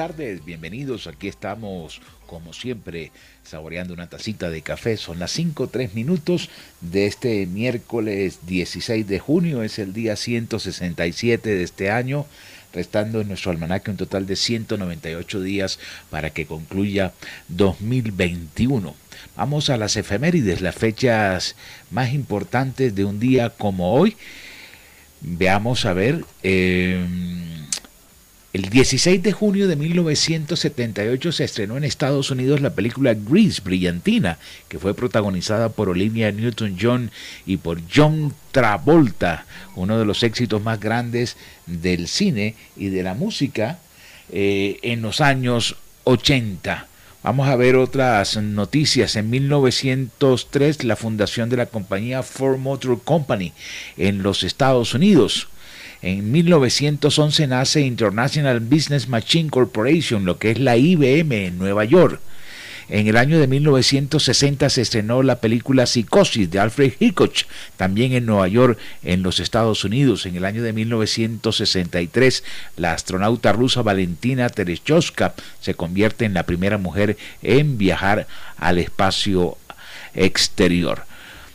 Tardes, bienvenidos. Aquí estamos, como siempre, saboreando una tacita de café. Son las 5, 3 minutos de este miércoles 16 de junio. Es el día 167 de este año, restando en nuestro almanaque un total de 198 días para que concluya 2021. Vamos a las efemérides, las fechas más importantes de un día como hoy. Veamos a ver. Eh, el 16 de junio de 1978 se estrenó en Estados Unidos la película Grease, Brillantina, que fue protagonizada por Olivia Newton-John y por John Travolta, uno de los éxitos más grandes del cine y de la música eh, en los años 80. Vamos a ver otras noticias. En 1903, la fundación de la compañía Ford Motor Company en los Estados Unidos. En 1911 nace International Business Machine Corporation, lo que es la IBM en Nueva York. En el año de 1960 se estrenó la película Psicosis de Alfred Hitchcock, también en Nueva York, en los Estados Unidos. En el año de 1963, la astronauta rusa Valentina Tereshkovska se convierte en la primera mujer en viajar al espacio exterior.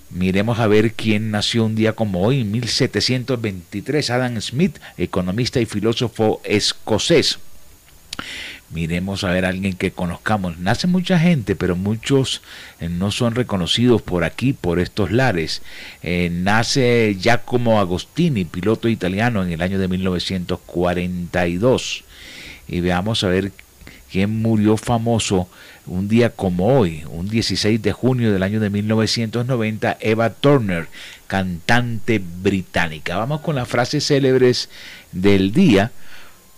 Miremos a ver quién nació un día como hoy, en 1723, Adam Smith, economista y filósofo escocés. Miremos a ver a alguien que conozcamos. Nace mucha gente, pero muchos eh, no son reconocidos por aquí, por estos lares. Eh, nace Giacomo Agostini, piloto italiano, en el año de 1942. Y veamos a ver quién murió famoso un día como hoy, un 16 de junio del año de 1990, Eva Turner, cantante británica. Vamos con las frases célebres del día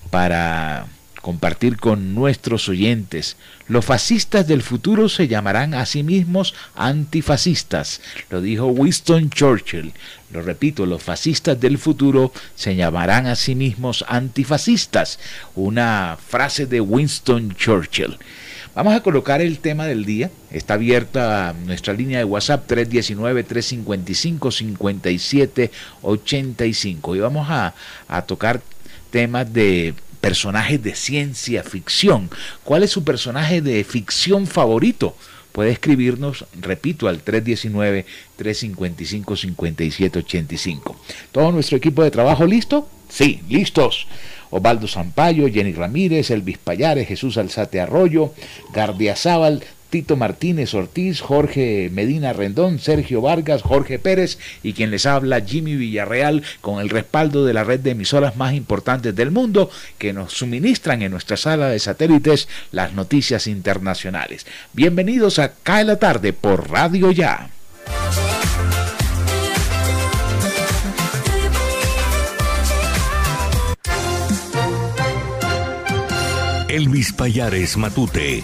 para compartir con nuestros oyentes. Los fascistas del futuro se llamarán a sí mismos antifascistas, lo dijo Winston Churchill. Lo repito, los fascistas del futuro se llamarán a sí mismos antifascistas. Una frase de Winston Churchill. Vamos a colocar el tema del día. Está abierta nuestra línea de WhatsApp 319-355-5785. Y vamos a, a tocar temas de personajes de ciencia ficción. ¿Cuál es su personaje de ficción favorito? Puede escribirnos, repito, al 319-355-5785. ¿Todo nuestro equipo de trabajo listo? Sí, listos. Osvaldo Zampayo, Jenny Ramírez, Elvis Payares, Jesús Alzate Arroyo, Gardia Zaval, Tito Martínez Ortiz, Jorge Medina Rendón, Sergio Vargas, Jorge Pérez y quien les habla Jimmy Villarreal con el respaldo de la red de emisoras más importantes del mundo que nos suministran en nuestra sala de satélites las noticias internacionales. Bienvenidos a Cae la tarde por Radio Ya. Elvis Payares Matute.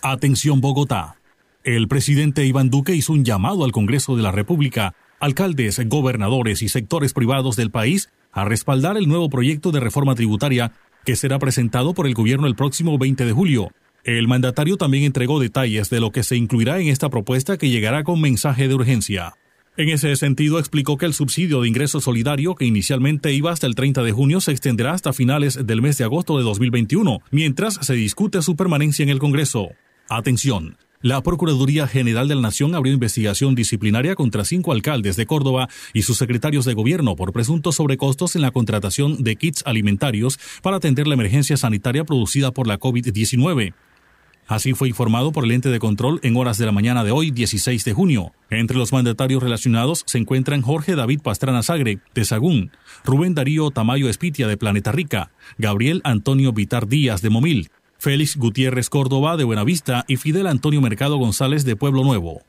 Atención Bogotá. El presidente Iván Duque hizo un llamado al Congreso de la República, alcaldes, gobernadores y sectores privados del país a respaldar el nuevo proyecto de reforma tributaria que será presentado por el gobierno el próximo 20 de julio. El mandatario también entregó detalles de lo que se incluirá en esta propuesta que llegará con mensaje de urgencia. En ese sentido, explicó que el subsidio de ingreso solidario, que inicialmente iba hasta el 30 de junio, se extenderá hasta finales del mes de agosto de 2021, mientras se discute su permanencia en el Congreso. Atención. La Procuraduría General de la Nación abrió investigación disciplinaria contra cinco alcaldes de Córdoba y sus secretarios de gobierno por presuntos sobrecostos en la contratación de kits alimentarios para atender la emergencia sanitaria producida por la COVID-19. Así fue informado por el ente de control en horas de la mañana de hoy, 16 de junio. Entre los mandatarios relacionados se encuentran Jorge David Pastrana Sagre, de Sagún, Rubén Darío Tamayo Espitia, de Planeta Rica, Gabriel Antonio Vitar Díaz, de Momil, Félix Gutiérrez Córdoba de Buenavista y Fidel Antonio Mercado González de Pueblo Nuevo.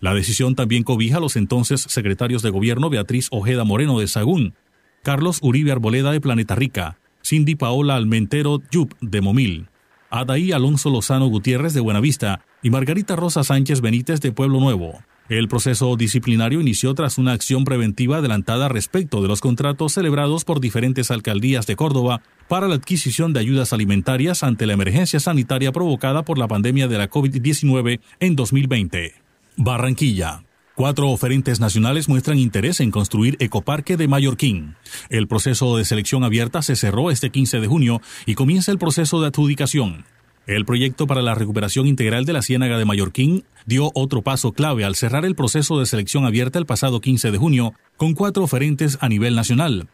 La decisión también cobija a los entonces secretarios de gobierno Beatriz Ojeda Moreno de Sagún, Carlos Uribe Arboleda de Planeta Rica, Cindy Paola Almentero Yup de Momil, Adaí Alonso Lozano Gutiérrez de Buenavista y Margarita Rosa Sánchez Benítez de Pueblo Nuevo. El proceso disciplinario inició tras una acción preventiva adelantada respecto de los contratos celebrados por diferentes alcaldías de Córdoba para la adquisición de ayudas alimentarias ante la emergencia sanitaria provocada por la pandemia de la COVID-19 en 2020. Barranquilla. Cuatro oferentes nacionales muestran interés en construir Ecoparque de Mallorquín. El proceso de selección abierta se cerró este 15 de junio y comienza el proceso de adjudicación. El proyecto para la recuperación integral de la Ciénaga de Mallorquín dio otro paso clave al cerrar el proceso de selección abierta el pasado 15 de junio con cuatro oferentes a nivel nacional.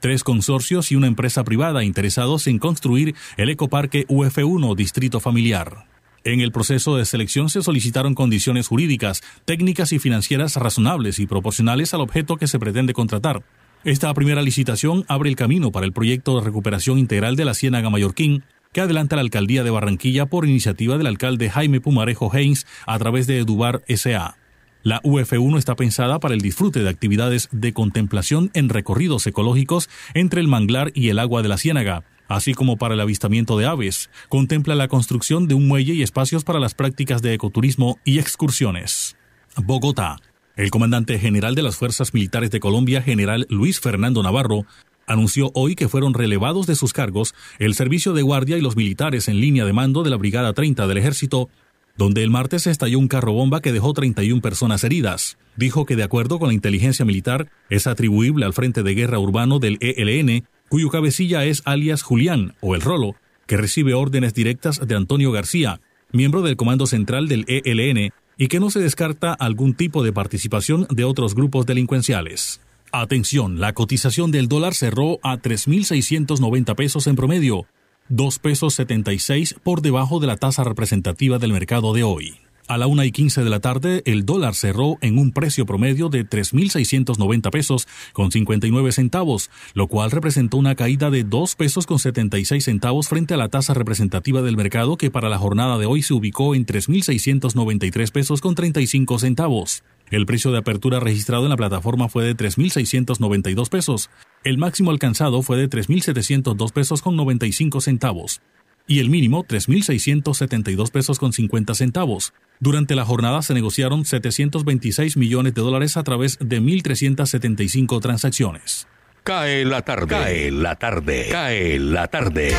Tres consorcios y una empresa privada interesados en construir el ecoparque UF1 Distrito Familiar. En el proceso de selección se solicitaron condiciones jurídicas, técnicas y financieras razonables y proporcionales al objeto que se pretende contratar. Esta primera licitación abre el camino para el proyecto de recuperación integral de la Ciénaga Mallorquín, que adelanta la alcaldía de Barranquilla por iniciativa del alcalde Jaime Pumarejo Haynes a través de Edubar S.A. La UF1 está pensada para el disfrute de actividades de contemplación en recorridos ecológicos entre el manglar y el agua de la ciénaga, así como para el avistamiento de aves. Contempla la construcción de un muelle y espacios para las prácticas de ecoturismo y excursiones. Bogotá. El comandante general de las Fuerzas Militares de Colombia, general Luis Fernando Navarro, anunció hoy que fueron relevados de sus cargos el servicio de guardia y los militares en línea de mando de la Brigada 30 del Ejército, donde el martes estalló un carro bomba que dejó 31 personas heridas. Dijo que de acuerdo con la inteligencia militar es atribuible al Frente de Guerra Urbano del ELN, cuyo cabecilla es alias Julián o el Rolo, que recibe órdenes directas de Antonio García, miembro del Comando Central del ELN, y que no se descarta algún tipo de participación de otros grupos delincuenciales. Atención, la cotización del dólar cerró a 3.690 pesos en promedio, 2 pesos 76 por debajo de la tasa representativa del mercado de hoy. A la una y 15 de la tarde, el dólar cerró en un precio promedio de 3.690 pesos con 59 centavos, lo cual representó una caída de 2 pesos con 76 centavos frente a la tasa representativa del mercado que para la jornada de hoy se ubicó en 3.693 pesos con 35 centavos. El precio de apertura registrado en la plataforma fue de 3.692 pesos. El máximo alcanzado fue de 3.702 pesos con 95 centavos. Y el mínimo 3.672 pesos con 50 centavos. Durante la jornada se negociaron 726 millones de dólares a través de 1.375 transacciones. Cae la tarde. Cae la tarde. Cae la tarde.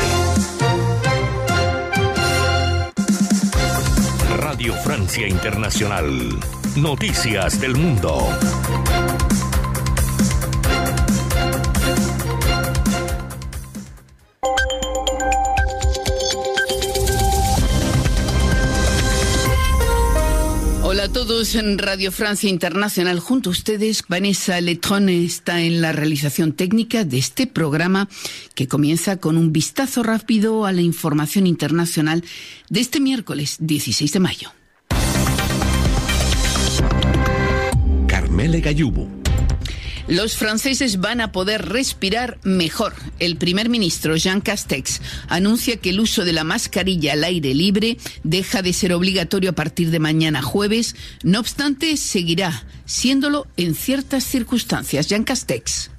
Radio Francia Internacional. Noticias del Mundo. A todos en Radio Francia Internacional. Junto a ustedes, Vanessa Letron está en la realización técnica de este programa que comienza con un vistazo rápido a la información internacional de este miércoles 16 de mayo. Carmele Gayubo. Los franceses van a poder respirar mejor. El primer ministro Jean Castex anuncia que el uso de la mascarilla al aire libre deja de ser obligatorio a partir de mañana jueves. No obstante, seguirá siéndolo en ciertas circunstancias. Jean Castex.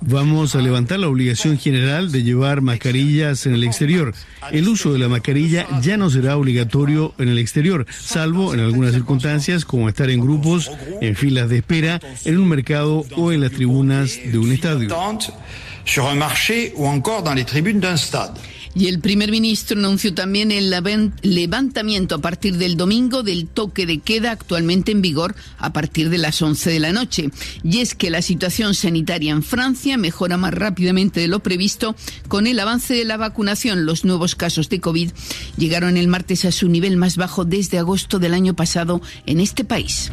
Vamos a levantar la obligación general de llevar mascarillas en el exterior. El uso de la mascarilla ya no será obligatorio en el exterior, salvo en algunas circunstancias como estar en grupos, en filas de espera, en un mercado o en las tribunas de un estadio. Y el primer ministro anunció también el levantamiento a partir del domingo del toque de queda actualmente en vigor a partir de las 11 de la noche. Y es que la situación sanitaria en Francia mejora más rápidamente de lo previsto con el avance de la vacunación. Los nuevos casos de COVID llegaron el martes a su nivel más bajo desde agosto del año pasado en este país.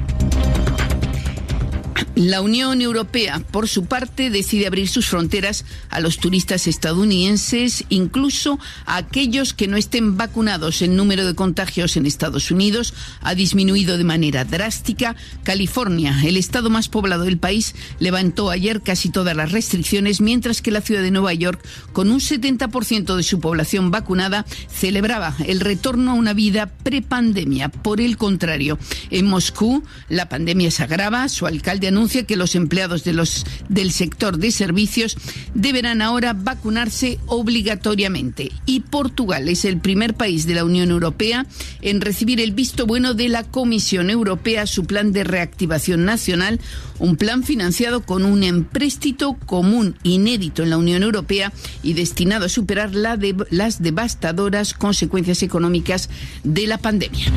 La Unión Europea, por su parte, decide abrir sus fronteras a los turistas estadounidenses, incluso a aquellos que no estén vacunados. El número de contagios en Estados Unidos ha disminuido de manera drástica. California, el estado más poblado del país, levantó ayer casi todas las restricciones, mientras que la ciudad de Nueva York, con un 70% de su población vacunada, celebraba el retorno a una vida prepandemia. Por el contrario, en Moscú, la pandemia se agrava. Su alcalde anuncia que los empleados de los, del sector de servicios deberán ahora vacunarse obligatoriamente. Y Portugal es el primer país de la Unión Europea en recibir el visto bueno de la Comisión Europea su plan de reactivación nacional, un plan financiado con un empréstito común inédito en la Unión Europea y destinado a superar las devastadoras consecuencias económicas de la pandemia.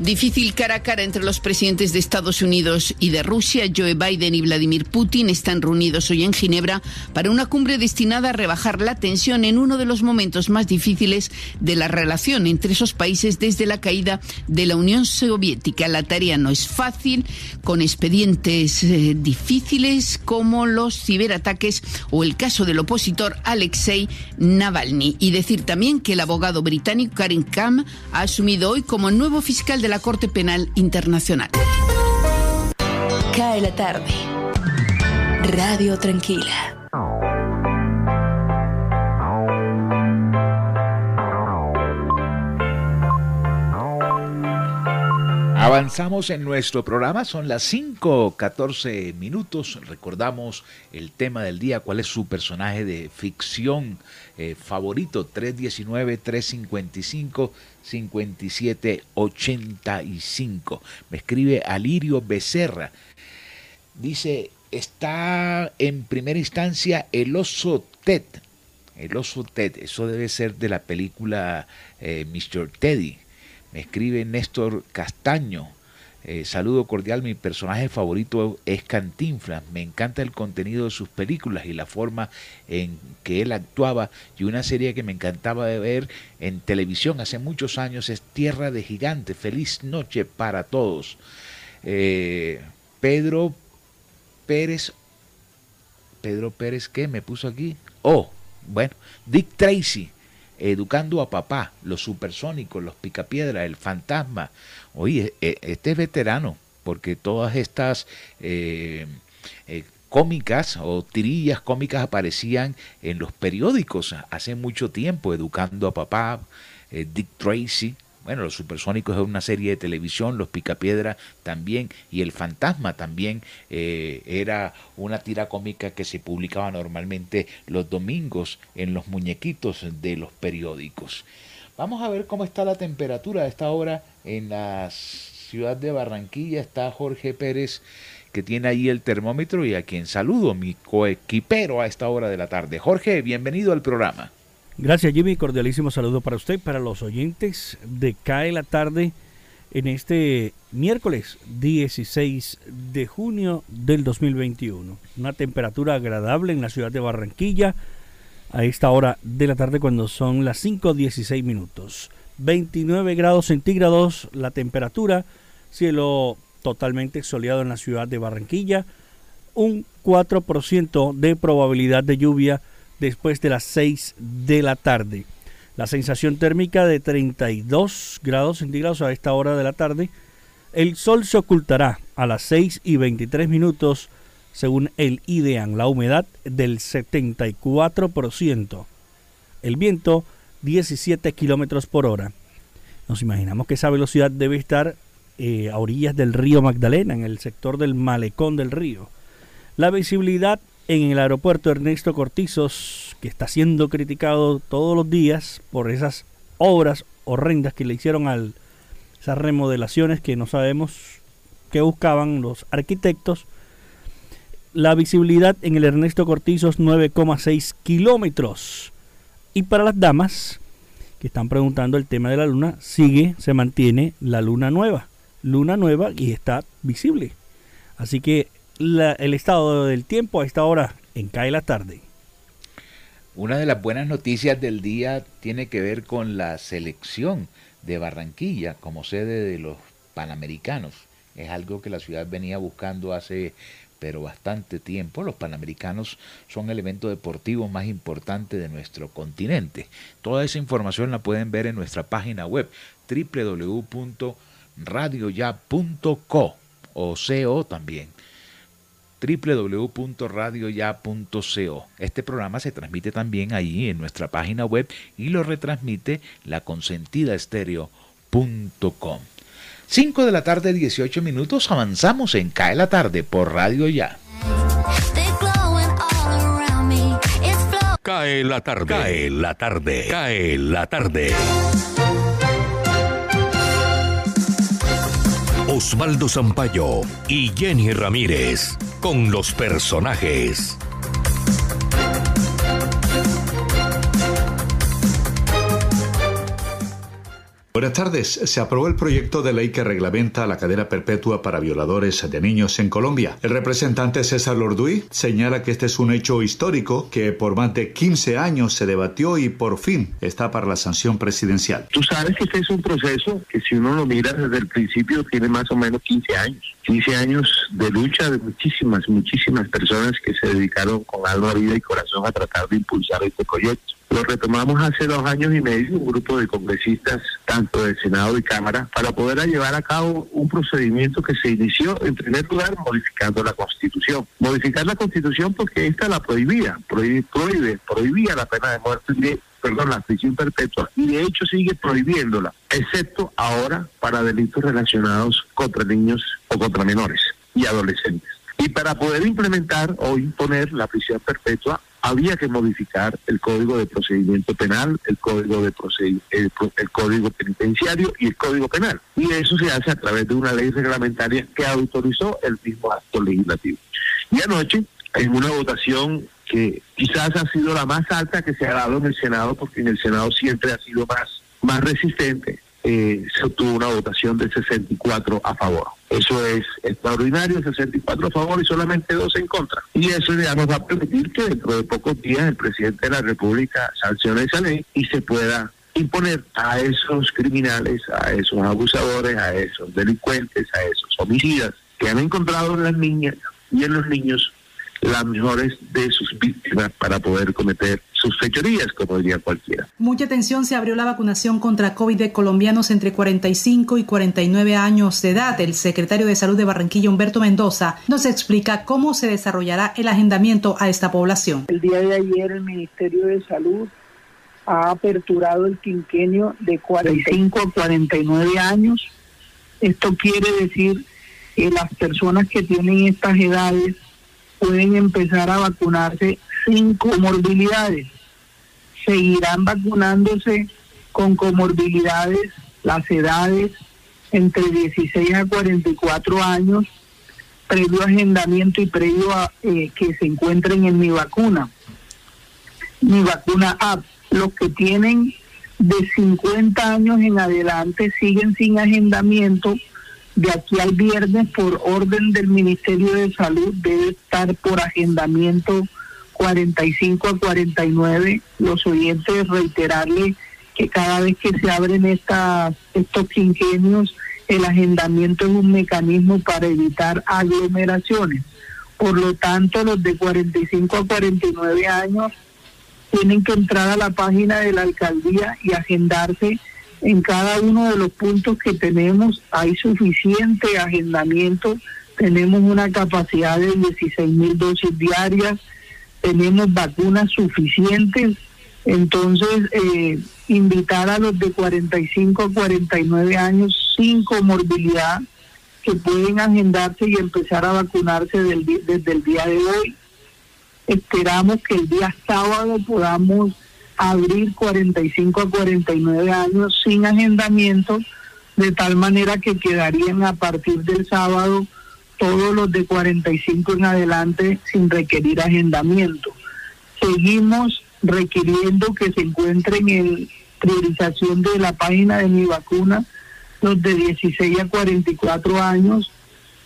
Difícil cara a cara entre los presidentes de Estados Unidos y de Rusia. Joe Biden y Vladimir Putin están reunidos hoy en Ginebra para una cumbre destinada a rebajar la tensión en uno de los momentos más difíciles de la relación entre esos países desde la caída de la Unión Soviética. La tarea no es fácil, con expedientes eh, difíciles como los ciberataques o el caso del opositor Alexei Navalny. Y decir también que el abogado británico Karim Khan ha asumido hoy como nuevo fiscal de la Corte Penal Internacional. Cae la tarde. Radio Tranquila. Avanzamos en nuestro programa, son las 5.14 minutos. Recordamos el tema del día, cuál es su personaje de ficción eh, favorito, 319-355-5785. Me escribe Alirio Becerra. Dice, está en primera instancia el oso Ted. El oso Ted, eso debe ser de la película eh, Mr. Teddy me escribe Néstor Castaño. Eh, saludo cordial, mi personaje favorito es Cantinflas. Me encanta el contenido de sus películas y la forma en que él actuaba. Y una serie que me encantaba de ver en televisión hace muchos años es Tierra de Gigante. Feliz noche para todos. Eh, Pedro Pérez. Pedro Pérez, ¿qué? Me puso aquí. Oh, bueno, Dick Tracy educando a papá, los supersónicos, los picapiedras, el fantasma. Oye, e, este es veterano, porque todas estas eh, eh, cómicas o tirillas cómicas aparecían en los periódicos hace mucho tiempo, educando a papá, eh, Dick Tracy, bueno, Los Supersónicos es una serie de televisión, Los Picapiedra también, y El Fantasma también eh, era una tira cómica que se publicaba normalmente los domingos en los muñequitos de los periódicos. Vamos a ver cómo está la temperatura a esta hora en la ciudad de Barranquilla. Está Jorge Pérez que tiene ahí el termómetro y a quien saludo, mi coequipero a esta hora de la tarde. Jorge, bienvenido al programa. Gracias Jimmy, cordialísimo saludo para usted, para los oyentes de CAE la tarde en este miércoles 16 de junio del 2021. Una temperatura agradable en la ciudad de Barranquilla a esta hora de la tarde cuando son las 5.16 minutos. 29 grados centígrados la temperatura, cielo totalmente soleado en la ciudad de Barranquilla, un 4% de probabilidad de lluvia después de las 6 de la tarde. La sensación térmica de 32 grados centígrados a esta hora de la tarde. El sol se ocultará a las 6 y 23 minutos según el IDEAN. La humedad del 74%. El viento 17 kilómetros por hora. Nos imaginamos que esa velocidad debe estar eh, a orillas del río Magdalena, en el sector del malecón del río. La visibilidad en el aeropuerto Ernesto Cortizos, que está siendo criticado todos los días por esas obras horrendas que le hicieron a esas remodelaciones que no sabemos qué buscaban los arquitectos. La visibilidad en el Ernesto Cortizos 9,6 kilómetros. Y para las damas que están preguntando el tema de la luna, sigue, se mantiene la luna nueva. Luna nueva y está visible. Así que el estado del tiempo a esta hora en Cae la Tarde. Una de las buenas noticias del día tiene que ver con la selección de Barranquilla como sede de los Panamericanos. Es algo que la ciudad venía buscando hace pero bastante tiempo. Los Panamericanos son el evento deportivo más importante de nuestro continente. Toda esa información la pueden ver en nuestra página web www.radioya.co o CO también www.radioya.co. Este programa se transmite también ahí en nuestra página web y lo retransmite la consentida 5 de la tarde, 18 minutos, avanzamos en Cae la tarde por Radio Ya. Cae la tarde, cae la tarde, cae la tarde. Osvaldo Zampayo y Jenny Ramírez con los personajes. Buenas tardes. Se aprobó el proyecto de ley que reglamenta la cadena perpetua para violadores de niños en Colombia. El representante César Lorduy señala que este es un hecho histórico que por más de 15 años se debatió y por fin está para la sanción presidencial. Tú sabes que este es un proceso que si uno lo mira desde el principio tiene más o menos 15 años. 15 años de lucha de muchísimas, muchísimas personas que se dedicaron con alma, vida y corazón a tratar de impulsar este proyecto. Lo retomamos hace dos años y medio, un grupo de congresistas, tanto del Senado y Cámara, para poder llevar a cabo un procedimiento que se inició, en primer lugar, modificando la Constitución. Modificar la Constitución porque esta la prohibía, prohíbe, prohíbe prohibía la pena de muerte, perdón, la prisión perpetua, y de hecho sigue prohibiéndola, excepto ahora para delitos relacionados contra niños o contra menores y adolescentes. Y para poder implementar o imponer la prisión perpetua había que modificar el Código de Procedimiento Penal, el Código de el, Código Penitenciario y el Código Penal. Y eso se hace a través de una ley reglamentaria que autorizó el mismo acto legislativo. Y anoche, en una votación que quizás ha sido la más alta que se ha dado en el Senado, porque en el Senado siempre ha sido más, más resistente, eh, se obtuvo una votación de 64 a favor. Eso es extraordinario, 64 a favor y solamente dos en contra. Y eso ya nos va a permitir que dentro de pocos días el presidente de la República sancione esa ley y se pueda imponer a esos criminales, a esos abusadores, a esos delincuentes, a esos homicidas que han encontrado en las niñas y en los niños las mejores de sus víctimas para poder cometer sus fechorías, como diría cualquiera. Mucha atención se abrió la vacunación contra COVID de colombianos entre 45 y 49 años de edad. El secretario de Salud de Barranquilla, Humberto Mendoza, nos explica cómo se desarrollará el agendamiento a esta población. El día de ayer el Ministerio de Salud ha aperturado el quinquenio de 45 a 49 años. Esto quiere decir que las personas que tienen estas edades pueden empezar a vacunarse sin comorbilidades. Seguirán vacunándose con comorbilidades las edades entre 16 a 44 años, previo agendamiento y previo a eh, que se encuentren en mi vacuna. Mi vacuna app. Los que tienen de 50 años en adelante siguen sin agendamiento de aquí al viernes por orden del Ministerio de Salud debe estar por agendamiento 45 a 49. Los oyentes reiterarle que cada vez que se abren estas, estos quinquenios, el agendamiento es un mecanismo para evitar aglomeraciones. Por lo tanto, los de 45 a 49 años tienen que entrar a la página de la alcaldía y agendarse en cada uno de los puntos que tenemos hay suficiente agendamiento, tenemos una capacidad de 16 mil dosis diarias, tenemos vacunas suficientes, entonces eh, invitar a los de 45 a 49 años sin comorbilidad que pueden agendarse y empezar a vacunarse desde el día de hoy. Esperamos que el día sábado podamos abrir 45 a 49 años sin agendamiento, de tal manera que quedarían a partir del sábado todos los de 45 en adelante sin requerir agendamiento. Seguimos requiriendo que se encuentren en priorización de la página de mi vacuna los de 16 a 44 años.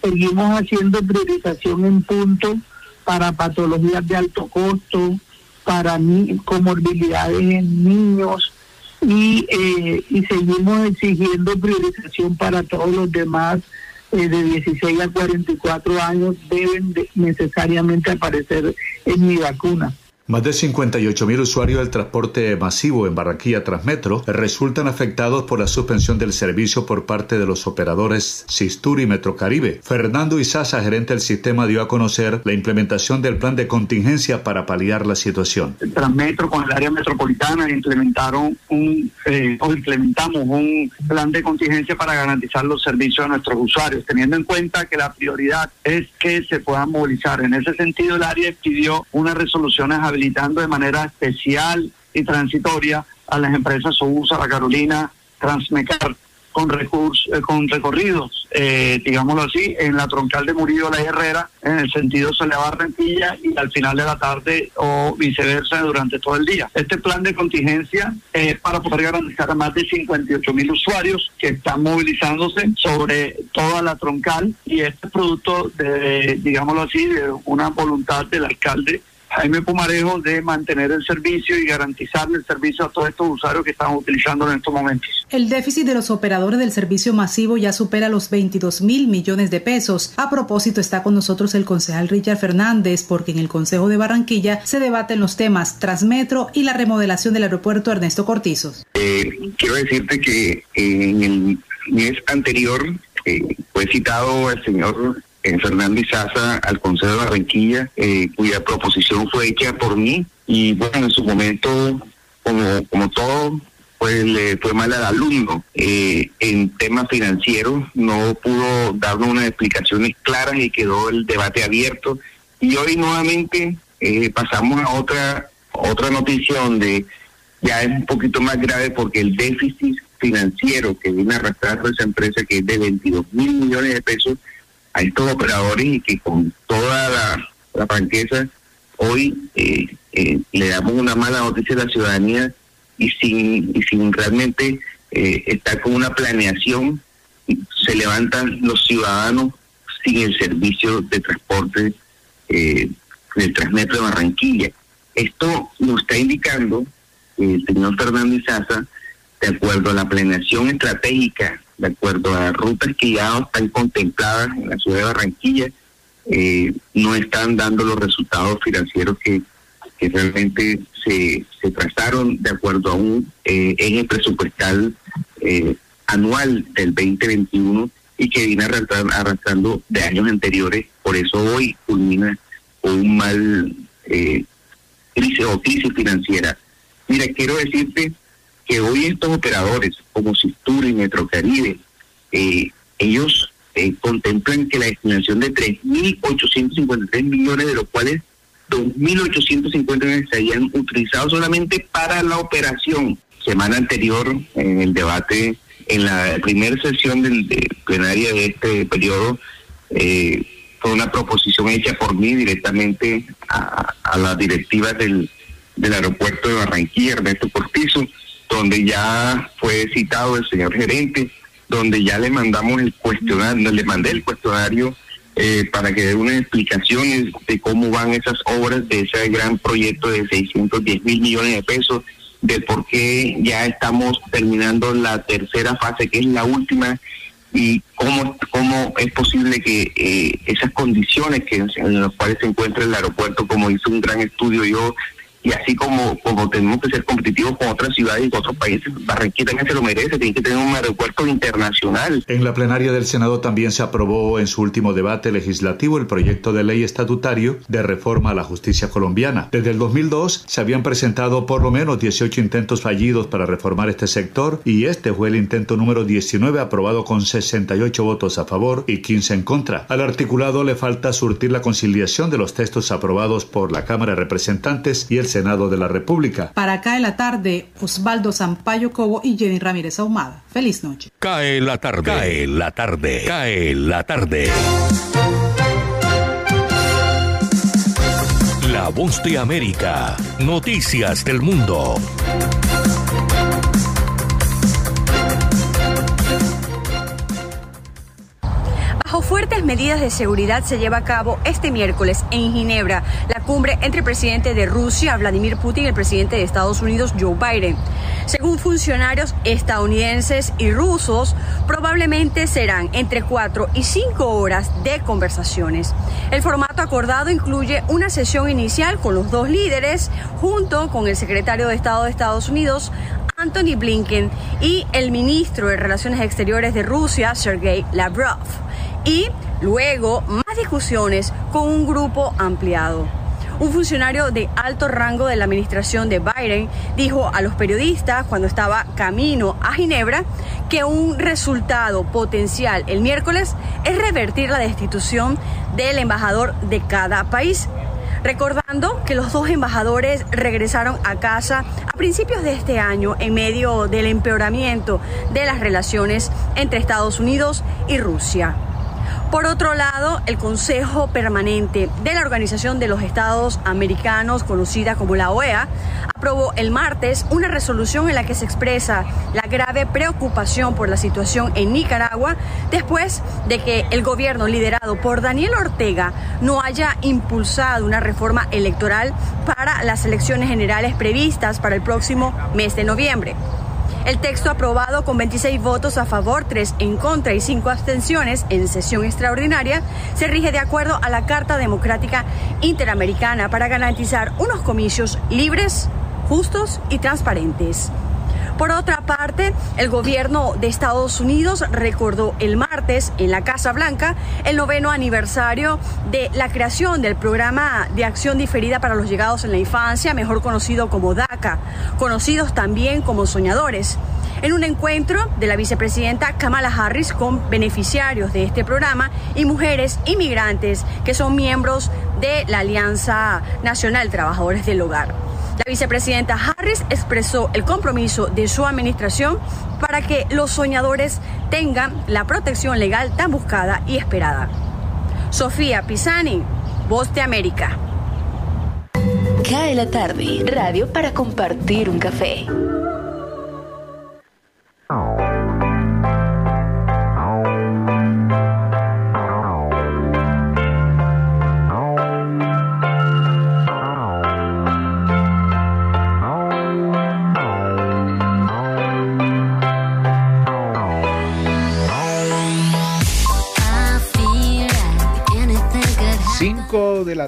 Seguimos haciendo priorización en punto para patologías de alto costo, para comorbilidades en niños y, eh, y seguimos exigiendo priorización para todos los demás de 16 a 44 años deben necesariamente aparecer en mi vacuna. Más de 58 mil usuarios del transporte masivo en Barranquilla Transmetro resultan afectados por la suspensión del servicio por parte de los operadores Sistur y Metrocaribe. Fernando Izaza, gerente del sistema, dio a conocer la implementación del plan de contingencia para paliar la situación. El Transmetro con el área metropolitana implementaron un eh, o implementamos un plan de contingencia para garantizar los servicios a nuestros usuarios, teniendo en cuenta que la prioridad es que se puedan movilizar. En ese sentido, el área pidió unas resoluciones a habilitando de manera especial y transitoria a las empresas Sousa, La Carolina, Transmecar, con recursos, eh, con recorridos, eh, digámoslo así, en la troncal de Murillo La Herrera, en el sentido se le va Barranquilla y al final de la tarde o viceversa durante todo el día. Este plan de contingencia es para poder garantizar a más de 58 mil usuarios que están movilizándose sobre toda la troncal y este producto de, digámoslo así, de una voluntad del alcalde Jaime Pumarejo de mantener el servicio y garantizarle el servicio a todos estos usuarios que están utilizando en estos momentos. El déficit de los operadores del servicio masivo ya supera los 22 mil millones de pesos. A propósito, está con nosotros el concejal Richard Fernández, porque en el Consejo de Barranquilla se debaten los temas Transmetro y la remodelación del aeropuerto Ernesto Cortizos. Eh, quiero decirte que en el mes anterior eh, fue citado el señor en Fernando Izaza al Consejo de Barranquilla, eh, cuya proposición fue hecha por mí y bueno, en su momento, como, como todo, pues le fue mal al alumno. Eh, en temas financieros no pudo darnos unas explicaciones claras y quedó el debate abierto. Y hoy nuevamente eh, pasamos a otra, otra noticia donde ya es un poquito más grave porque el déficit financiero que viene arrastrando esa empresa que es de 22 mil millones de pesos a estos operadores y que con toda la, franqueza hoy eh, eh, le damos una mala noticia a la ciudadanía y sin, y sin realmente eh, estar con una planeación, se levantan los ciudadanos sin el servicio de transporte del Transmetro de Barranquilla. Esto nos está indicando el señor Fernández Sasa, de acuerdo a la planeación estratégica de acuerdo a rutas que ya están contempladas en la ciudad de Barranquilla, eh, no están dando los resultados financieros que, realmente se, se trazaron de acuerdo a un eh, eje presupuestal eh, anual del 2021 y que viene arrastrando, de años anteriores. Por eso hoy culmina un mal crisis o crisis financiera. Mira, quiero decirte que hoy estos operadores como Sistur y Metrocaribe, eh, ellos eh, contemplan que la destinación de 3.853 millones, de los cuales 2.850 millones serían utilizados solamente para la operación. Semana anterior, en el debate, en la primera sesión del de plenaria de este periodo, eh, fue una proposición hecha por mí directamente a, a las directivas del, del aeropuerto de Barranquilla, Ernesto Cortizo, donde ya fue citado el señor gerente, donde ya le mandamos el cuestionario, le mandé el cuestionario eh, para que dé unas explicaciones de cómo van esas obras de ese gran proyecto de 610 mil millones de pesos, de por qué ya estamos terminando la tercera fase, que es la última, y cómo, cómo es posible que eh, esas condiciones que en las cuales se encuentra el aeropuerto, como hizo un gran estudio yo y así como, como tenemos que ser competitivos con otras ciudades y con otros países, Barranquilla también se lo merece, tiene que tener un aeropuerto internacional. En la plenaria del Senado también se aprobó en su último debate legislativo el proyecto de ley estatutario de reforma a la justicia colombiana. Desde el 2002 se habían presentado por lo menos 18 intentos fallidos para reformar este sector y este fue el intento número 19 aprobado con 68 votos a favor y 15 en contra. Al articulado le falta surtir la conciliación de los textos aprobados por la Cámara de Representantes y el Senado de la República. Para cae la tarde, Osvaldo Sampaio Cobo y Jenny Ramírez Ahumada. Feliz noche. Cae la tarde. Cae la tarde. Cae la tarde. La voz de América. Noticias del mundo. Medidas de seguridad se lleva a cabo este miércoles en Ginebra la cumbre entre el presidente de Rusia, Vladimir Putin, y el presidente de Estados Unidos, Joe Biden. Según funcionarios estadounidenses y rusos, probablemente serán entre 4 y 5 horas de conversaciones. El formato acordado incluye una sesión inicial con los dos líderes, junto con el secretario de Estado de Estados Unidos, Anthony Blinken, y el ministro de Relaciones Exteriores de Rusia, Sergei Lavrov y luego más discusiones con un grupo ampliado. Un funcionario de alto rango de la administración de Biden dijo a los periodistas cuando estaba camino a Ginebra que un resultado potencial el miércoles es revertir la destitución del embajador de cada país. Recordando que los dos embajadores regresaron a casa a principios de este año en medio del empeoramiento de las relaciones entre Estados Unidos y Rusia. Por otro lado, el Consejo Permanente de la Organización de los Estados Americanos, conocida como la OEA, aprobó el martes una resolución en la que se expresa la grave preocupación por la situación en Nicaragua después de que el gobierno liderado por Daniel Ortega no haya impulsado una reforma electoral para las elecciones generales previstas para el próximo mes de noviembre. El texto aprobado con 26 votos a favor, 3 en contra y 5 abstenciones en sesión extraordinaria se rige de acuerdo a la Carta Democrática Interamericana para garantizar unos comicios libres, justos y transparentes. Por otra parte, el gobierno de Estados Unidos recordó el martes en la Casa Blanca el noveno aniversario de la creación del programa de acción diferida para los llegados en la infancia, mejor conocido como DACA, conocidos también como soñadores en un encuentro de la vicepresidenta Kamala Harris con beneficiarios de este programa y mujeres inmigrantes que son miembros de la Alianza Nacional Trabajadores del Hogar. La vicepresidenta Harris expresó el compromiso de su administración para que los soñadores tengan la protección legal tan buscada y esperada. Sofía Pisani, Voz de América. Cae la tarde, radio para compartir un café.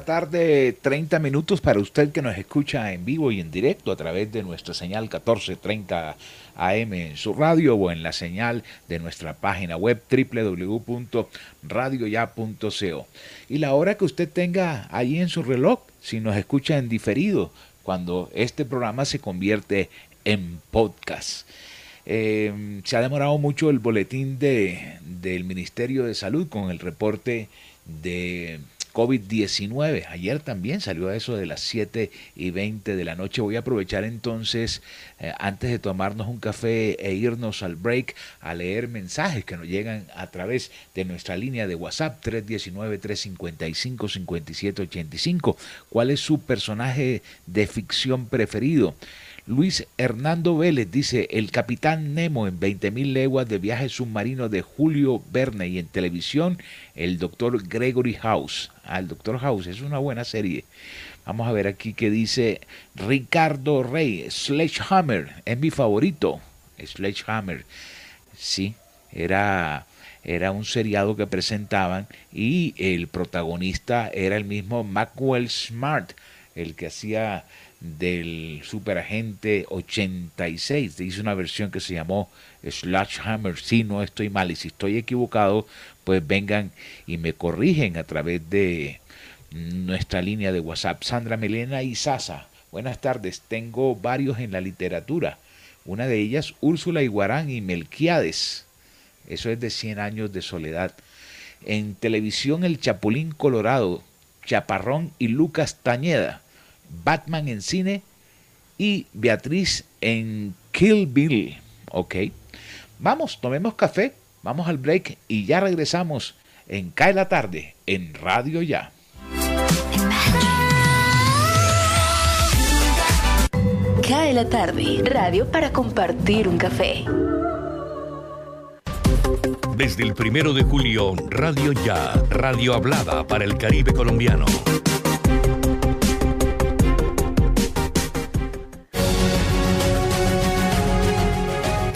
Tarde, 30 minutos para usted que nos escucha en vivo y en directo a través de nuestra señal 1430 AM en su radio o en la señal de nuestra página web www.radioya.co. Y la hora que usted tenga ahí en su reloj, si nos escucha en diferido, cuando este programa se convierte en podcast. Eh, se ha demorado mucho el boletín de, del Ministerio de Salud con el reporte de COVID-19. Ayer también salió a eso de las 7 y 20 de la noche. Voy a aprovechar entonces, eh, antes de tomarnos un café e irnos al break, a leer mensajes que nos llegan a través de nuestra línea de WhatsApp 319-355-5785. ¿Cuál es su personaje de ficción preferido? Luis Hernando Vélez dice, el capitán Nemo en 20.000 leguas de viaje submarino de Julio Verne y en televisión, el doctor Gregory House. Al doctor House, es una buena serie. Vamos a ver aquí que dice Ricardo Rey, Sledgehammer, es mi favorito. Sledgehammer, sí, era, era un seriado que presentaban y el protagonista era el mismo Maxwell Smart, el que hacía del Superagente 86. Hice una versión que se llamó Hammer Si no estoy mal y si estoy equivocado, pues vengan y me corrigen a través de nuestra línea de WhatsApp. Sandra Melena y Sasa. Buenas tardes. Tengo varios en la literatura. Una de ellas, Úrsula Iguarán y Melquiades. Eso es de 100 años de soledad. En televisión, El Chapulín Colorado, Chaparrón y Lucas Tañeda Batman en cine y Beatriz en Kill Bill. Ok. Vamos, tomemos café, vamos al break y ya regresamos en Cae la tarde en Radio Ya. Cae la tarde, radio para compartir un café. Desde el primero de julio, Radio Ya, radio hablada para el Caribe colombiano.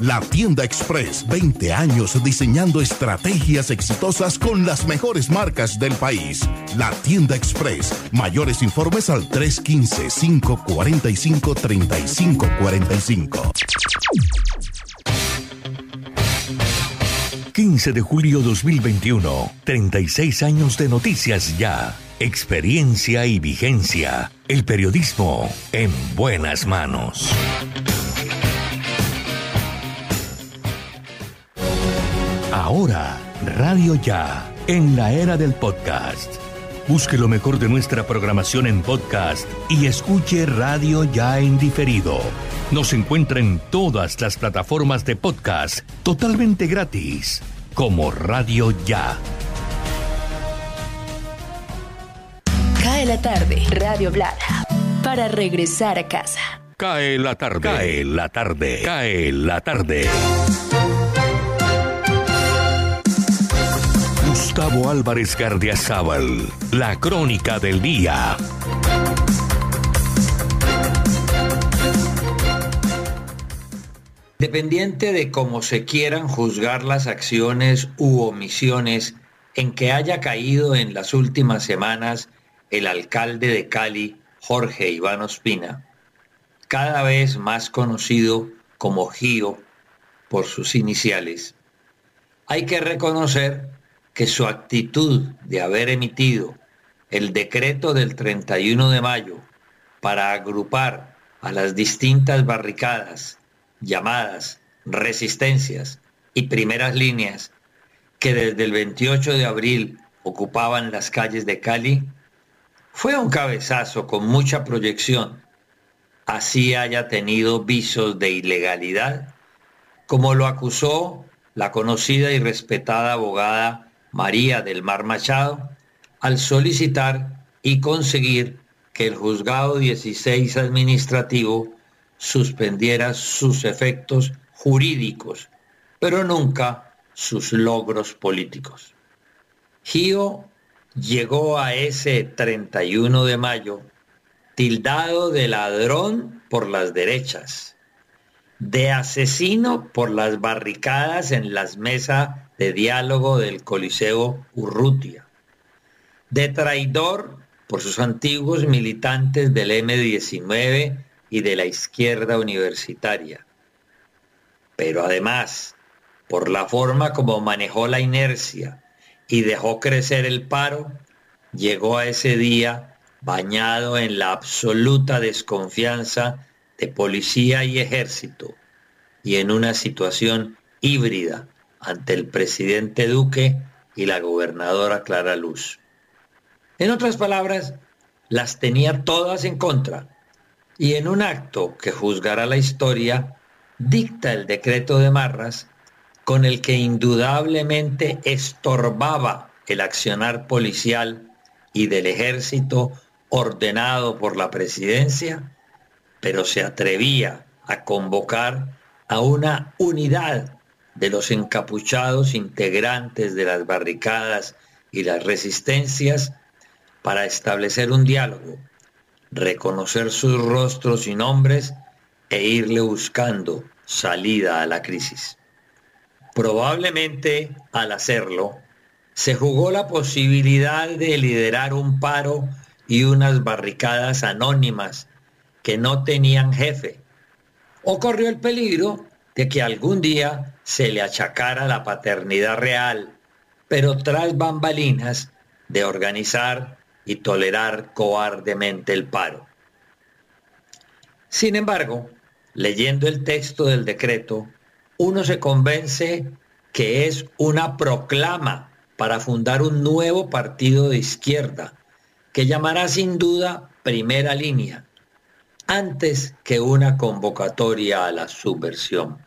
La tienda express, 20 años diseñando estrategias exitosas con las mejores marcas del país. La tienda express, mayores informes al 315 545 3545. 15 de julio 2021, 36 años de noticias ya, experiencia y vigencia. El periodismo en buenas manos. Ahora, Radio Ya, en la era del podcast. Busque lo mejor de nuestra programación en podcast y escuche Radio Ya en diferido. Nos encuentra en todas las plataformas de podcast totalmente gratis, como Radio Ya. Cae la tarde, Radio Blada, para regresar a casa. Cae la tarde, cae la tarde, cae la tarde. Gustavo Álvarez Gardiazabal, la crónica del día. Dependiente de cómo se quieran juzgar las acciones u omisiones en que haya caído en las últimas semanas el alcalde de Cali, Jorge Iván Ospina, cada vez más conocido como Gio por sus iniciales, hay que reconocer que su actitud de haber emitido el decreto del 31 de mayo para agrupar a las distintas barricadas llamadas resistencias y primeras líneas que desde el 28 de abril ocupaban las calles de Cali, fue un cabezazo con mucha proyección, así haya tenido visos de ilegalidad, como lo acusó la conocida y respetada abogada María del Mar Machado al solicitar y conseguir que el juzgado 16 administrativo suspendiera sus efectos jurídicos, pero nunca sus logros políticos. Gio llegó a ese 31 de mayo tildado de ladrón por las derechas, de asesino por las barricadas en las mesas de diálogo del Coliseo Urrutia, de traidor por sus antiguos militantes del M-19 y de la izquierda universitaria, pero además por la forma como manejó la inercia y dejó crecer el paro, llegó a ese día bañado en la absoluta desconfianza de policía y ejército y en una situación híbrida ante el presidente Duque y la gobernadora Clara Luz. En otras palabras, las tenía todas en contra y en un acto que juzgará la historia, dicta el decreto de Marras con el que indudablemente estorbaba el accionar policial y del ejército ordenado por la presidencia, pero se atrevía a convocar a una unidad de los encapuchados integrantes de las barricadas y las resistencias para establecer un diálogo, reconocer sus rostros y nombres e irle buscando salida a la crisis. Probablemente al hacerlo, se jugó la posibilidad de liderar un paro y unas barricadas anónimas que no tenían jefe, o corrió el peligro de que algún día se le achacara la paternidad real, pero tras bambalinas de organizar y tolerar cobardemente el paro. Sin embargo, leyendo el texto del decreto, uno se convence que es una proclama para fundar un nuevo partido de izquierda, que llamará sin duda primera línea, antes que una convocatoria a la subversión.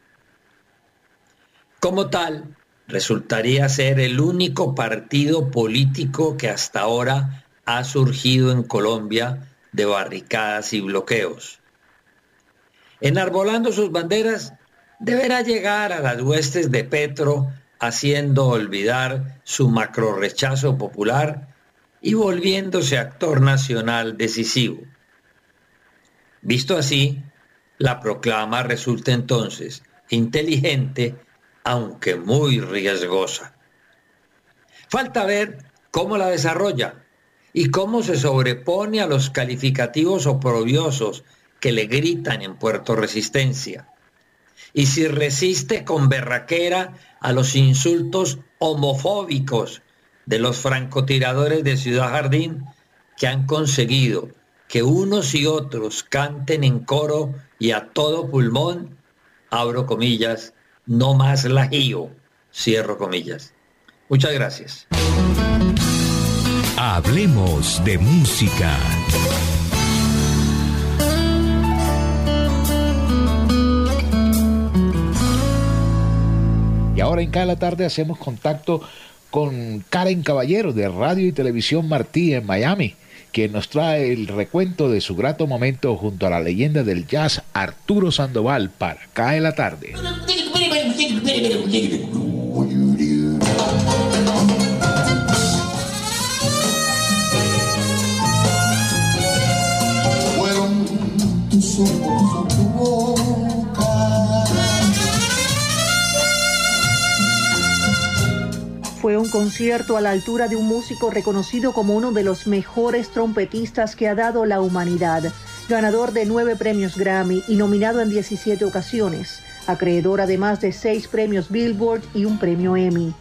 Como tal, resultaría ser el único partido político que hasta ahora ha surgido en Colombia de barricadas y bloqueos. Enarbolando sus banderas, deberá llegar a las huestes de Petro haciendo olvidar su macro rechazo popular y volviéndose actor nacional decisivo. Visto así, la proclama resulta entonces inteligente, aunque muy riesgosa. Falta ver cómo la desarrolla y cómo se sobrepone a los calificativos oprobiosos que le gritan en Puerto Resistencia y si resiste con berraquera a los insultos homofóbicos de los francotiradores de Ciudad Jardín que han conseguido que unos y otros canten en coro y a todo pulmón, abro comillas, no más lajío, cierro comillas. Muchas gracias. Hablemos de música. Y ahora en cada tarde hacemos contacto con Karen Caballero de Radio y Televisión Martí en Miami, quien nos trae el recuento de su grato momento junto a la leyenda del jazz Arturo Sandoval para Cae la tarde. Fue un concierto a la altura de un músico reconocido como uno de los mejores trompetistas que ha dado la humanidad, ganador de nueve premios Grammy y nominado en 17 ocasiones, acreedor además de seis premios Billboard y un premio Emmy.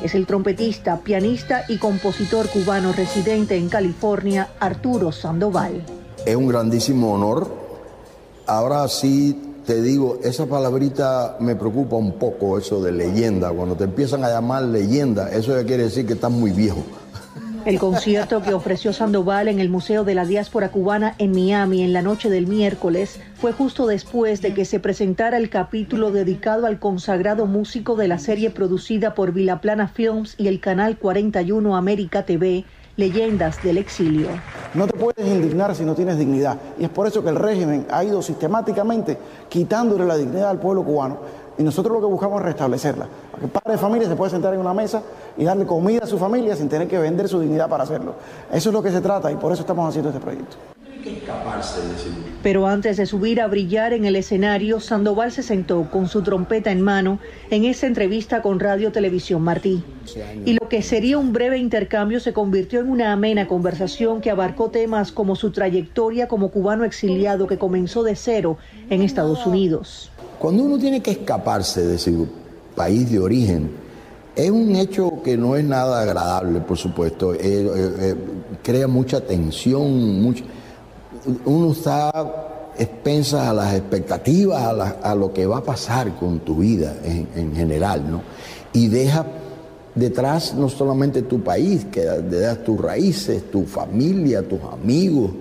Es el trompetista, pianista y compositor cubano residente en California, Arturo Sandoval. Es un grandísimo honor. Ahora sí te digo, esa palabrita me preocupa un poco, eso de leyenda. Cuando te empiezan a llamar leyenda, eso ya quiere decir que estás muy viejo. El concierto que ofreció Sandoval en el Museo de la Diáspora Cubana en Miami en la noche del miércoles fue justo después de que se presentara el capítulo dedicado al consagrado músico de la serie producida por Vilaplana Films y el canal 41 América TV, Leyendas del Exilio. No te puedes indignar si no tienes dignidad. Y es por eso que el régimen ha ido sistemáticamente quitándole la dignidad al pueblo cubano. Y nosotros lo que buscamos es restablecerla. Para que el padre de familia se pueda sentar en una mesa y darle comida a su familia sin tener que vender su dignidad para hacerlo. Eso es lo que se trata y por eso estamos haciendo este proyecto. Pero antes de subir a brillar en el escenario, Sandoval se sentó con su trompeta en mano en esa entrevista con Radio Televisión Martí. Y lo que sería un breve intercambio se convirtió en una amena conversación que abarcó temas como su trayectoria como cubano exiliado que comenzó de cero en Estados Unidos. Cuando uno tiene que escaparse de su país de origen, es un hecho que no es nada agradable, por supuesto. Eh, eh, eh, crea mucha tensión, mucho uno está expensa a las expectativas, a, lo que va a pasar con tu vida en, general, ¿no? Y deja detrás no solamente tu país, que dejas tus raíces, tu familia, tus amigos,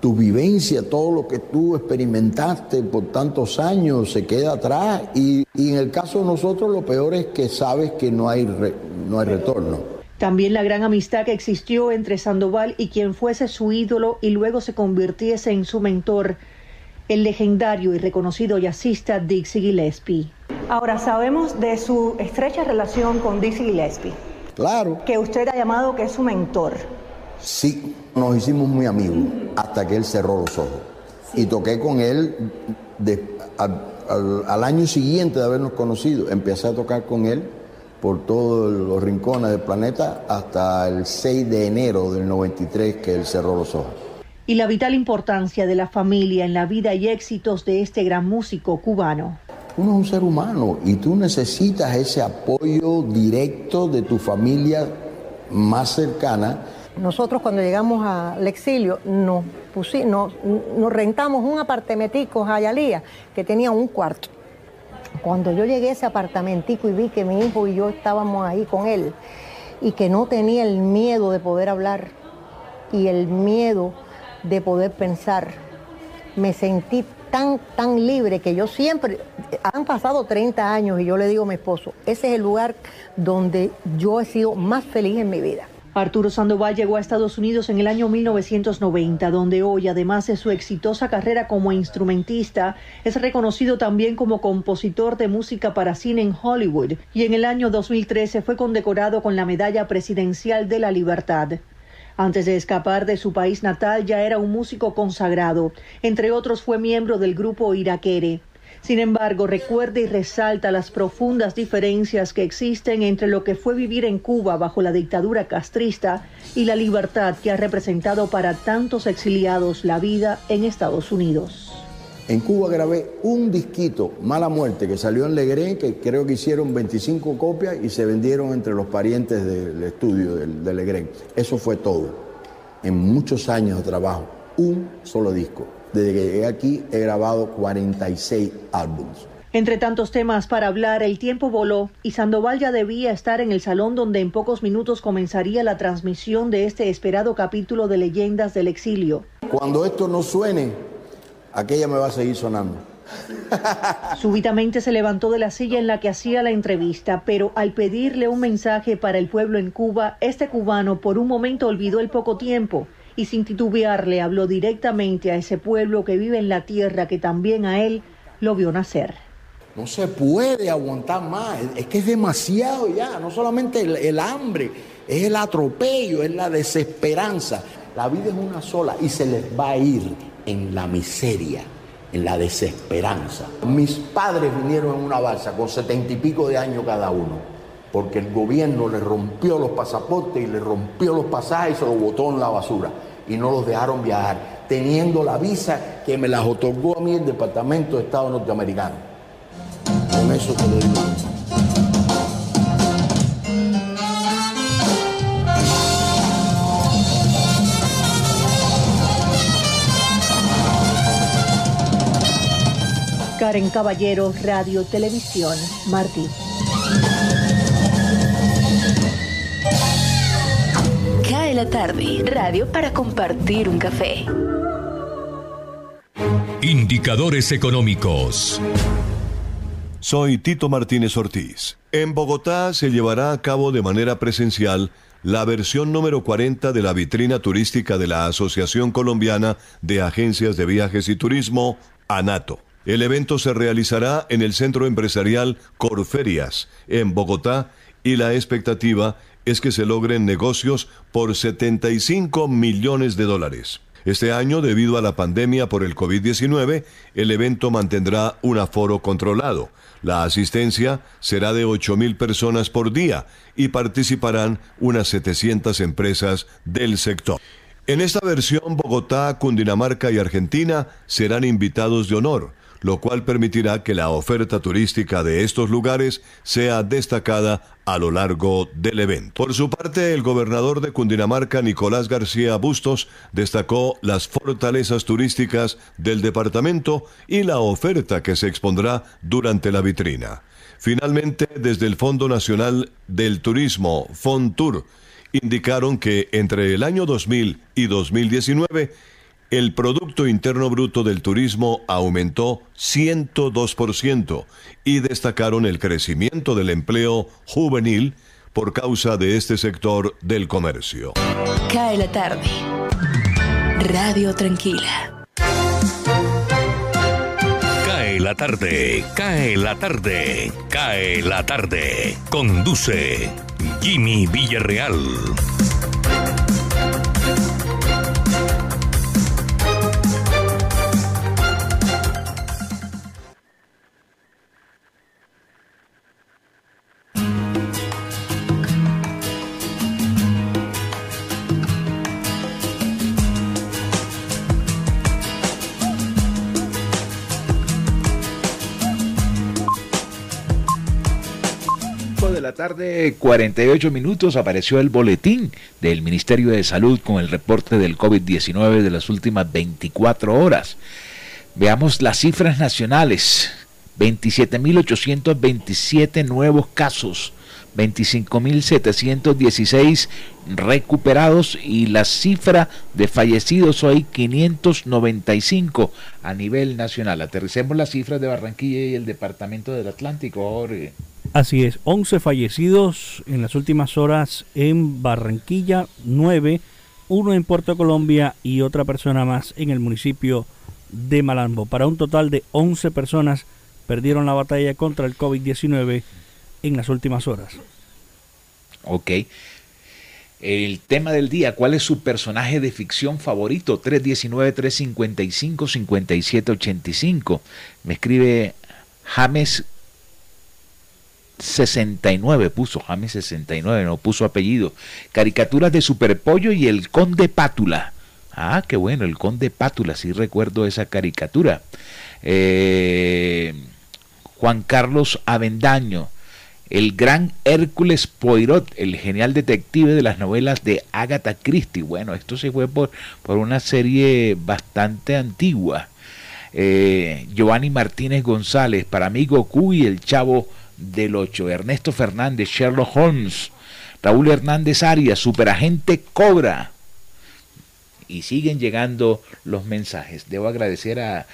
tu vivencia, todo lo que tú experimentaste por tantos años se queda atrás y, en el caso de nosotros lo peor es que sabes que no hay, no hay retorno. También la gran amistad que existió entre Sandoval y quien fuese su ídolo y luego se convirtiese en su mentor, el legendario y reconocido jazzista Dixie Gillespie. Ahora sabemos de su estrecha relación con Dixie Gillespie. Claro. Que usted ha llamado que es su mentor. Sí, nos hicimos muy amigos hasta que él cerró los ojos. Y toqué con él al, año siguiente de habernos conocido. Empecé a tocar con él por todos los rincones del planeta hasta el 6 de enero del 93 que él cerró los ojos. Y la vital importancia de la familia en la vida y éxitos de este gran músico cubano. Uno es un ser humano y tú necesitas ese apoyo directo de tu familia más cercana nosotros cuando llegamos al exilio nos, nos, rentamos un apartamentico a Ayalía que tenía un cuarto. Cuando yo llegué a ese apartamentico y vi que mi hijo y yo estábamos ahí con él y que no tenía el miedo de poder hablar y el miedo de poder pensar, me sentí tan, tan libre que yo siempre, han pasado 30 años y yo le digo a mi esposo, ese es el lugar donde yo he sido más feliz en mi vida. Arturo Sandoval llegó a Estados Unidos en el año 1990, donde hoy, además de su exitosa carrera como instrumentista, es reconocido también como compositor de música para cine en Hollywood y en el año 2013 fue condecorado con la Medalla Presidencial de la Libertad. Antes de escapar de su país natal ya era un músico consagrado. Entre otros fue miembro del grupo Iraquere. Sin embargo, recuerda y resalta las profundas diferencias que existen entre lo que fue vivir en Cuba bajo la dictadura castrista y la libertad que ha representado para tantos exiliados la vida en Estados Unidos. En Cuba grabé un disquito, Mala Muerte, que salió en Legrén, que creo que hicieron 25 copias y se vendieron entre los parientes del estudio de Legrén. Eso fue todo. En muchos años de trabajo, un solo disco. Desde que llegué aquí he grabado 46 álbumes. Entre tantos temas para hablar, el tiempo voló y Sandoval ya debía estar en el salón donde en pocos minutos comenzaría la transmisión de este esperado capítulo de Leyendas del Exilio. Cuando esto no suene, aquella me va a seguir sonando. Súbitamente se levantó de la silla en la que hacía la entrevista, pero al pedirle un mensaje para el pueblo en Cuba, este cubano por un momento olvidó el poco tiempo y sin titubear le habló directamente a ese pueblo que vive en la tierra que también a él lo vio nacer. No se puede aguantar más, es que es demasiado ya, no solamente el, hambre, es el atropello, es la desesperanza. La vida es una sola y se les va a ir en la miseria, en la desesperanza. Mis padres vinieron en una balsa con setenta y pico de años cada uno, porque el gobierno les rompió los pasaportes y les rompió los pasajes y se los botó en la basura y no los dejaron viajar, teniendo la visa que me las otorgó a mí el Departamento de Estado norteamericano. Con eso te lo digo. Karen Caballero, Radio Televisión, Martí. Cae la tarde, radio para compartir un café. Indicadores económicos. Soy Tito Martínez Ortiz. En Bogotá se llevará a cabo de manera presencial la versión número 40 de la vitrina turística de la Asociación Colombiana de Agencias de Viajes y Turismo, ANATO. El evento se realizará en el Centro Empresarial Corferias, en Bogotá, y la expectativa es que se logren negocios por 75 millones de dólares. Este año, debido a la pandemia por el COVID-19, el evento mantendrá un aforo controlado. La asistencia será de 8 mil personas por día y participarán unas 700 empresas del sector. En esta versión, Bogotá, Cundinamarca y Argentina serán invitados de honor lo cual permitirá que la oferta turística de estos lugares sea destacada a lo largo del evento. Por su parte, el gobernador de Cundinamarca, Nicolás García Bustos, destacó las fortalezas turísticas del departamento y la oferta que se expondrá durante la vitrina. Finalmente, desde el Fondo Nacional del Turismo, FONTUR, indicaron que entre el año 2000 y 2019, el Producto Interno Bruto del Turismo aumentó 102% y destacaron el crecimiento del empleo juvenil por causa de este sector del comercio. Cae la tarde. Radio Tranquila. Cae la tarde, cae la tarde, cae la tarde. Conduce Jimmy Villarreal. La tarde, 48 minutos, apareció el boletín del Ministerio de Salud con el reporte del COVID-19 de las últimas 24 horas. Veamos las cifras nacionales. 27.827 nuevos casos, 25.716 recuperados y la cifra de fallecidos hoy 595 a nivel nacional. Aterricemos las cifras de Barranquilla y el Departamento del Atlántico, Jorge. Así es, 11 fallecidos en las últimas horas en Barranquilla, 9, uno en Puerto Colombia y otra persona más en el municipio de Malambo. Para un total de 11 personas perdieron la batalla contra el COVID-19 en las últimas horas. Ok. El tema del día, ¿cuál es su personaje de ficción favorito? 319-355-5785. Me escribe James 69 puso, James 69, no puso apellido. Caricaturas de Superpollo y el Conde Pátula. Ah, qué bueno, el Conde Pátula, sí recuerdo esa caricatura. Eh, Juan Carlos Avendaño, el gran Hércules Poirot, el genial detective de las novelas de Agatha Christie. Bueno, esto se fue por, por una serie bastante antigua. Eh, Giovanni Martínez González, para mí Goku y el Chavo del 8. Ernesto Fernández, Sherlock Holmes, Raúl Hernández Arias, Superagente Cobra. Y siguen llegando los mensajes. Debo agradecer a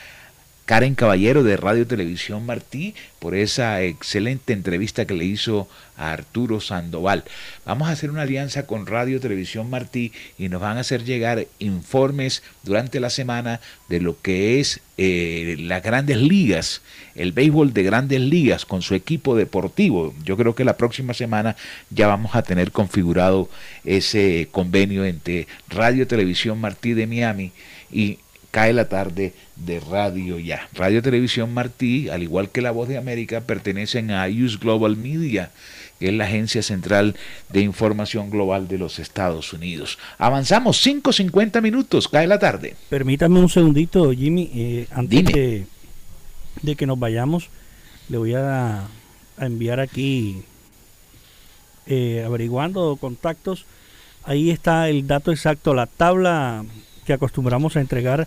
Karen Caballero de Radio Televisión Martí por esa excelente entrevista que le hizo a Arturo Sandoval. Vamos a hacer una alianza con Radio Televisión Martí y nos van a hacer llegar informes durante la semana de lo que es eh, las grandes ligas, el béisbol de grandes ligas con su equipo deportivo. Yo creo que la próxima semana ya vamos a tener configurado ese convenio entre Radio Televisión Martí de Miami y cae la tarde de Radio Ya. Radio Televisión Martí, al igual que La Voz de América, pertenecen a US Global Media, que es la agencia central de información global de los Estados Unidos. Avanzamos 5.50 minutos, cae la tarde. Permítame un segundito, Jimmy, eh, antes de, de, que nos vayamos, le voy a, a enviar aquí, eh, averiguando contactos, ahí está el dato exacto, la tabla que acostumbramos a entregar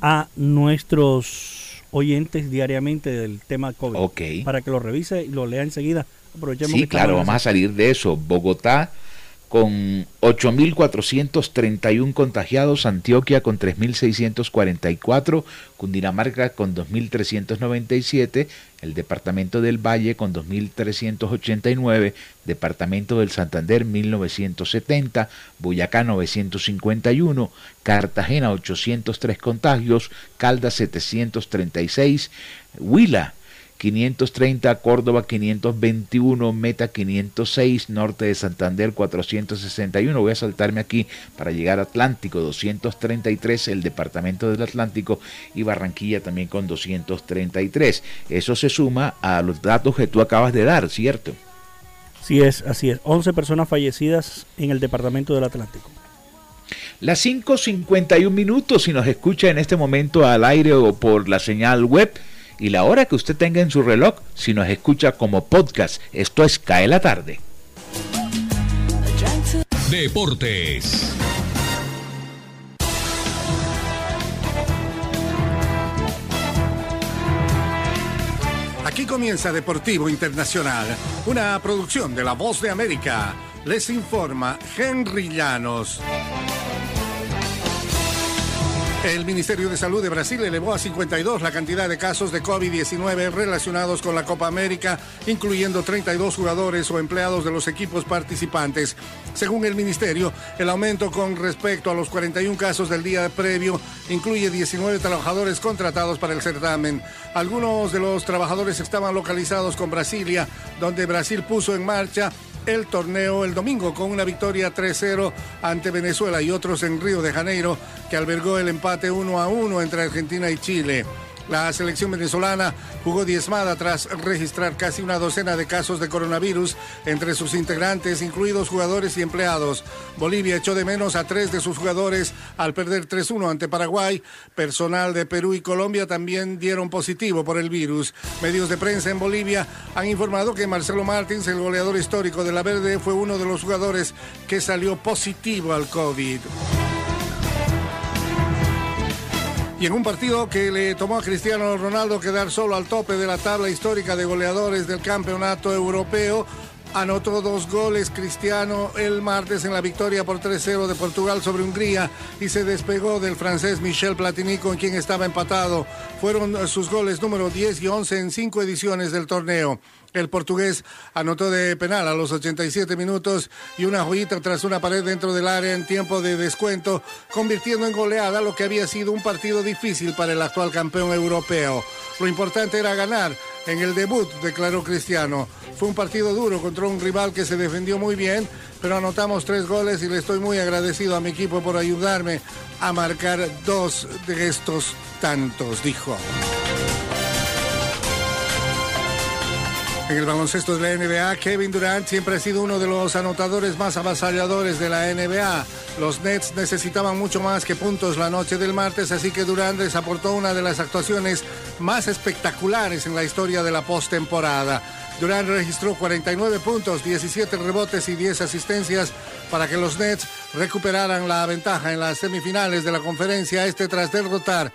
a nuestros oyentes diariamente del tema COVID. Para que lo revise y lo lea enseguida. Aprovechemos sí, claro, vamos a salir de eso. Bogotá con 8.431 contagiados, Antioquia con 3.644, Cundinamarca con 2.397, el Departamento del Valle con 2.389, Departamento del Santander 1.970, Boyacá 951, Cartagena 803 contagios, Caldas 736, Huila 530, Córdoba 521, Meta 506, Norte de Santander 461. Voy a saltarme aquí para llegar a Atlántico 233, el Departamento del Atlántico y Barranquilla también con 233. Eso se suma a los datos que tú acabas de dar, ¿cierto? Sí es, así es. 11 personas fallecidas en el Departamento del Atlántico. Las 5.51 minutos, si nos escucha en este momento al aire o por la señal web, y la hora que usted tenga en su reloj si nos escucha como podcast. Esto es Cae la tarde. Deportes. Aquí comienza Deportivo Internacional, una producción de La Voz de América. Les informa Henry Llanos. El Ministerio de Salud de Brasil elevó a 52 la cantidad de casos de COVID-19 relacionados con la Copa América, incluyendo 32 jugadores o empleados de los equipos participantes. Según el Ministerio, el aumento con respecto a los 41 casos del día previo incluye 19 trabajadores contratados para el certamen. Algunos de los trabajadores estaban localizados con Brasilia, donde Brasil puso en marcha el torneo el domingo con una victoria 3-0 ante Venezuela y otros en Río de Janeiro que albergó el empate 1 a 1 entre Argentina y Chile. La selección venezolana jugó diezmada tras registrar casi una docena de casos de coronavirus entre sus integrantes, incluidos jugadores y empleados. Bolivia echó de menos a tres de sus jugadores al perder 3-1 ante Paraguay. Personal de Perú y Colombia también dieron positivo por el virus. Medios de prensa en Bolivia han informado que Marcelo Martins, el goleador histórico de la Verde, fue uno de los jugadores que salió positivo al COVID. Y en un partido que le tomó a Cristiano Ronaldo quedar solo al tope de la tabla histórica de goleadores del campeonato europeo, Anotó dos goles Cristiano el martes en la victoria por 3-0 de Portugal sobre Hungría y se despegó del francés Michel Platini con quien estaba empatado. Fueron sus goles número 10 y 11 en cinco ediciones del torneo. El portugués anotó de penal a los 87 minutos y una joyita tras una pared dentro del área en tiempo de descuento, convirtiendo en goleada lo que había sido un partido difícil para el actual campeón europeo. Lo importante era ganar en el debut, declaró Cristiano. Fue un partido duro contra un rival que se defendió muy bien, pero anotamos tres goles y le estoy muy agradecido a mi equipo por ayudarme a marcar dos de estos tantos, dijo. En el baloncesto de la NBA, Kevin Durant siempre ha sido uno de los anotadores más avasalladores de la NBA. Los Nets necesitaban mucho más que puntos la noche del martes, así que Durant les aportó una de las actuaciones más espectaculares en la historia de la postemporada. Durant registró 49 puntos, 17 rebotes y 10 asistencias para que los Nets recuperaran la ventaja en las semifinales de la conferencia este tras derrotar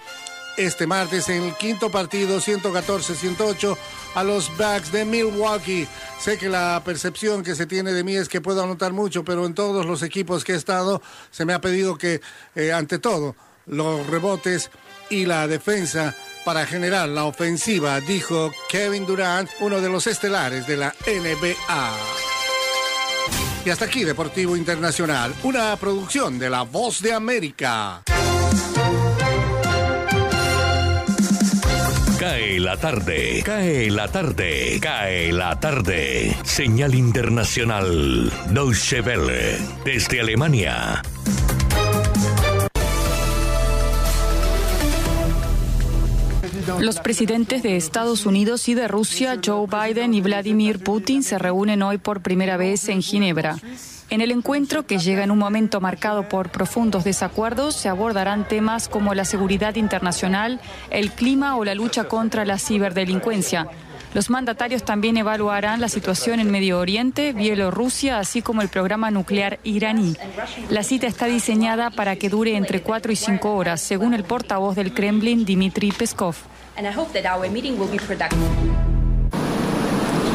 este martes en el quinto partido 114-108 a los Bucks de Milwaukee. Sé que la percepción que se tiene de mí es que puedo anotar mucho, pero en todos los equipos que he estado se me ha pedido que, eh, ante todo, los rebotes y la defensa para generar la ofensiva, dijo Kevin Durant, uno de los estelares de la NBA. Y hasta aquí Deportivo Internacional, una producción de La Voz de América. Cae la tarde, cae la tarde, cae la tarde. Señal internacional, Deutsche Welle, desde Alemania. Los presidentes de Estados Unidos y de Rusia, Joe Biden y Vladimir Putin, se reúnen hoy por primera vez en Ginebra. En el encuentro, que llega en un momento marcado por profundos desacuerdos, se abordarán temas como la seguridad internacional, el clima o la lucha contra la ciberdelincuencia. Los mandatarios también evaluarán la situación en Medio Oriente, Bielorrusia, así como el programa nuclear iraní. La cita está diseñada para que dure entre cuatro y cinco horas, según el portavoz del Kremlin, Dmitry Peskov.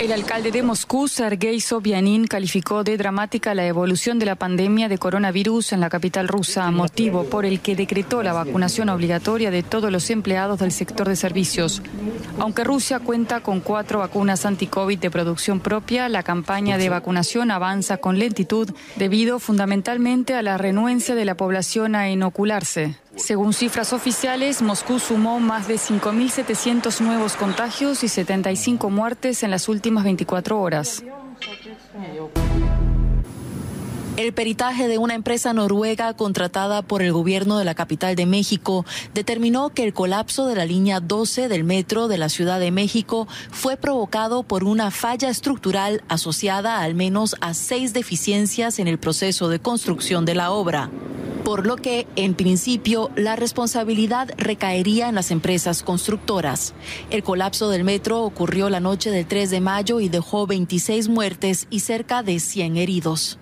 El alcalde de Moscú, Sergei Sobyanin, calificó de dramática la evolución de la pandemia de coronavirus en la capital rusa, motivo por el que decretó la vacunación obligatoria de todos los empleados del sector de servicios. Aunque Rusia cuenta con cuatro vacunas anti-COVID de producción propia, la campaña de vacunación avanza con lentitud debido fundamentalmente a la renuencia de la población a inocularse. Según cifras oficiales, Moscú sumó más de 5.700 nuevos contagios y 75 muertes en las últimas 24 horas. El peritaje de una empresa noruega contratada por el gobierno de la capital de México determinó que el colapso de la línea 12 del metro de la Ciudad de México fue provocado por una falla estructural asociada al menos a seis deficiencias en el proceso de construcción de la obra por lo que, en principio, la responsabilidad recaería en las empresas constructoras. El colapso del metro ocurrió la noche del 3 de mayo y dejó 26 muertes y cerca de 100 heridos.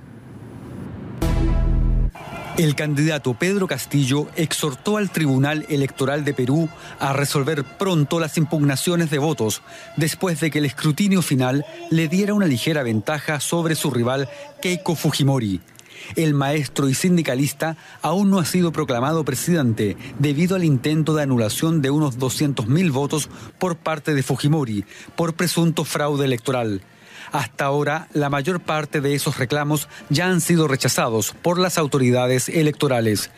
El candidato Pedro Castillo exhortó al Tribunal Electoral de Perú a resolver pronto las impugnaciones de votos, después de que el escrutinio final le diera una ligera ventaja sobre su rival Keiko Fujimori. El maestro y sindicalista aún no ha sido proclamado presidente debido al intento de anulación de unos 200.000 votos por parte de Fujimori por presunto fraude electoral. Hasta ahora, la mayor parte de esos reclamos ya han sido rechazados por las autoridades electorales.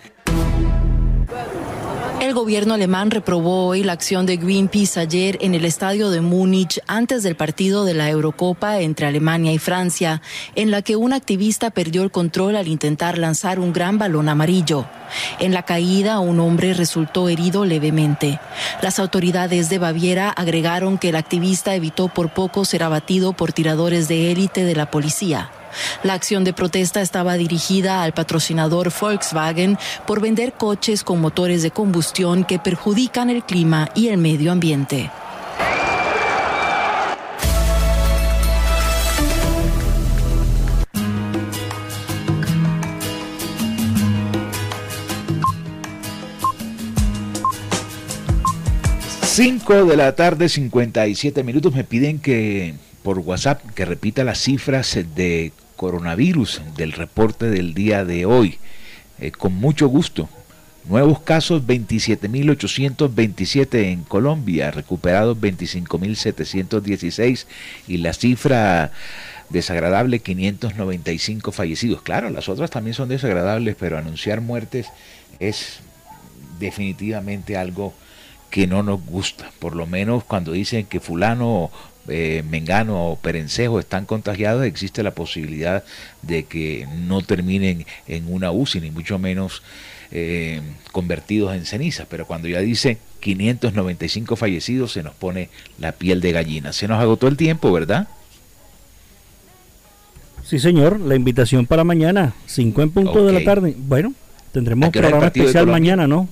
El gobierno alemán reprobó hoy la acción de Greenpeace ayer en el estadio de Múnich antes del partido de la Eurocopa entre Alemania y Francia, en la que un activista perdió el control al intentar lanzar un gran balón amarillo. En la caída, un hombre resultó herido levemente. Las autoridades de Baviera agregaron que el activista evitó por poco ser abatido por tiradores de élite de la policía. La acción de protesta estaba dirigida al patrocinador Volkswagen por vender coches con motores de combustión que perjudican el clima y el medio ambiente. Cinco de la tarde, 57 minutos. Me piden que por WhatsApp que repita las cifras de coronavirus del reporte del día de hoy. Eh, con mucho gusto. Nuevos casos 27.827 en Colombia, recuperados 25.716 y la cifra desagradable 595 fallecidos. Claro, las otras también son desagradables, pero anunciar muertes es definitivamente algo que no nos gusta. Por lo menos cuando dicen que fulano eh, Mengano o Perencejo están contagiados, existe la posibilidad de que no terminen en una UCI, ni mucho menos eh, convertidos en ceniza. Pero cuando ya dice 595 fallecidos, se nos pone la piel de gallina. Se nos agotó el tiempo, ¿verdad? Sí, señor. La invitación para mañana, 5 en punto de la tarde. Bueno, tendremos programa especial mañana, ¿no?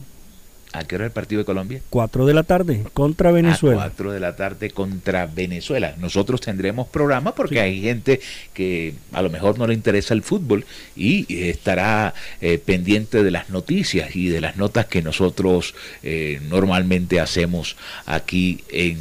¿A qué hora el partido de Colombia? 4 de la tarde contra Venezuela. A 4 de la tarde contra Venezuela. Nosotros tendremos programa porque hay gente que a lo mejor no le interesa el fútbol y estará eh, pendiente de las noticias y de las notas que nosotros eh, normalmente hacemos aquí en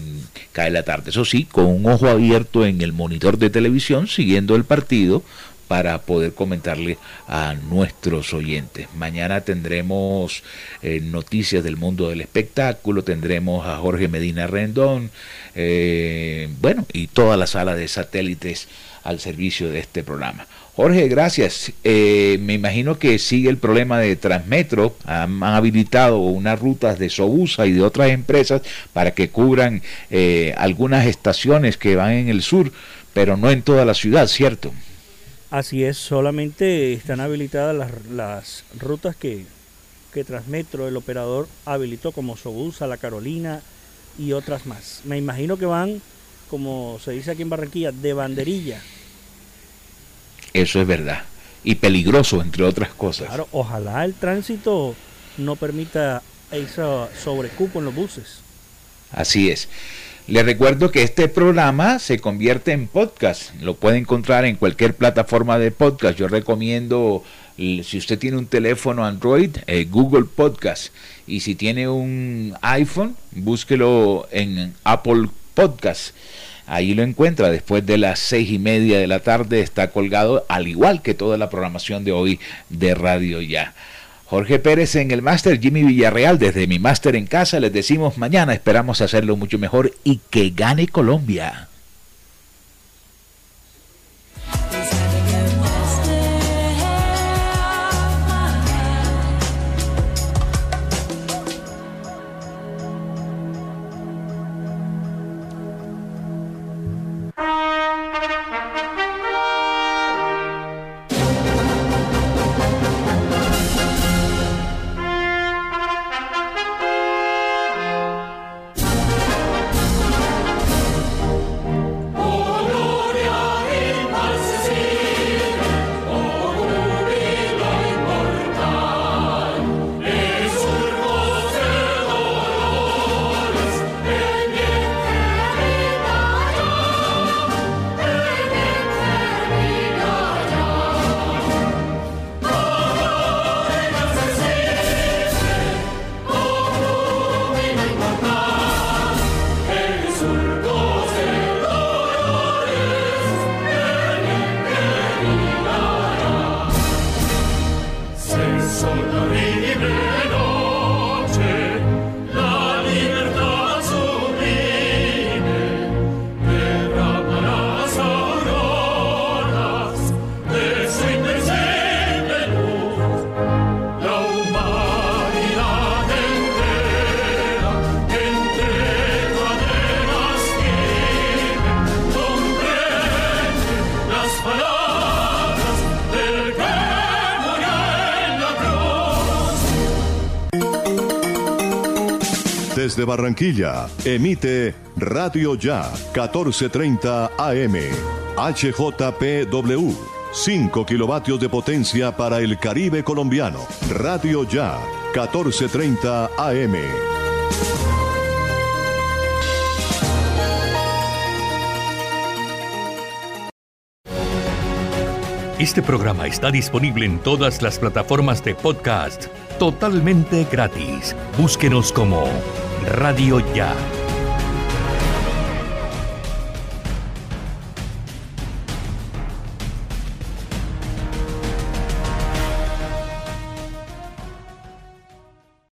Cae la tarde. Eso sí, con un ojo abierto en el monitor de televisión siguiendo el partido para poder comentarle a nuestros oyentes. Mañana tendremos eh, noticias del mundo del espectáculo, tendremos a Jorge Medina Rendón, eh, bueno, y toda la sala de satélites al servicio de este programa. Jorge, gracias. Eh, me imagino que sigue el problema de Transmetro. Han, habilitado unas rutas de Sobusa y de otras empresas para que cubran algunas estaciones que van en el sur, pero no en toda la ciudad, ¿cierto? Así es, solamente están habilitadas las, rutas que, que Transmetro, el operador, habilitó como Sobusa, La Carolina y otras más. Me imagino que van, como se dice aquí en Barranquilla, de banderilla. Eso es verdad. Y peligroso, entre otras cosas. Claro, ojalá el tránsito no permita ese sobrecupo en los buses. Así es. Les recuerdo que este programa se convierte en podcast. Lo puede encontrar en cualquier plataforma de podcast. Yo recomiendo, si usted tiene un teléfono Android, eh, Google Podcast. Y si tiene un iPhone, búsquelo en Apple Podcast. Ahí lo encuentra después de las seis y media de la tarde. Está colgado, al igual que toda la programación de hoy de Radio Ya. Jorge Pérez en el máster, Jimmy Villarreal desde mi máster en casa. Les decimos mañana, esperamos hacerlo mucho mejor y que gane Colombia. Desde Barranquilla, emite Radio Ya 1430 AM. HJPW. 5 kilovatios de potencia para el Caribe colombiano. Radio Ya 1430 AM. Este programa está disponible en todas las plataformas de podcast totalmente gratis. Búsquenos como Radio Ya.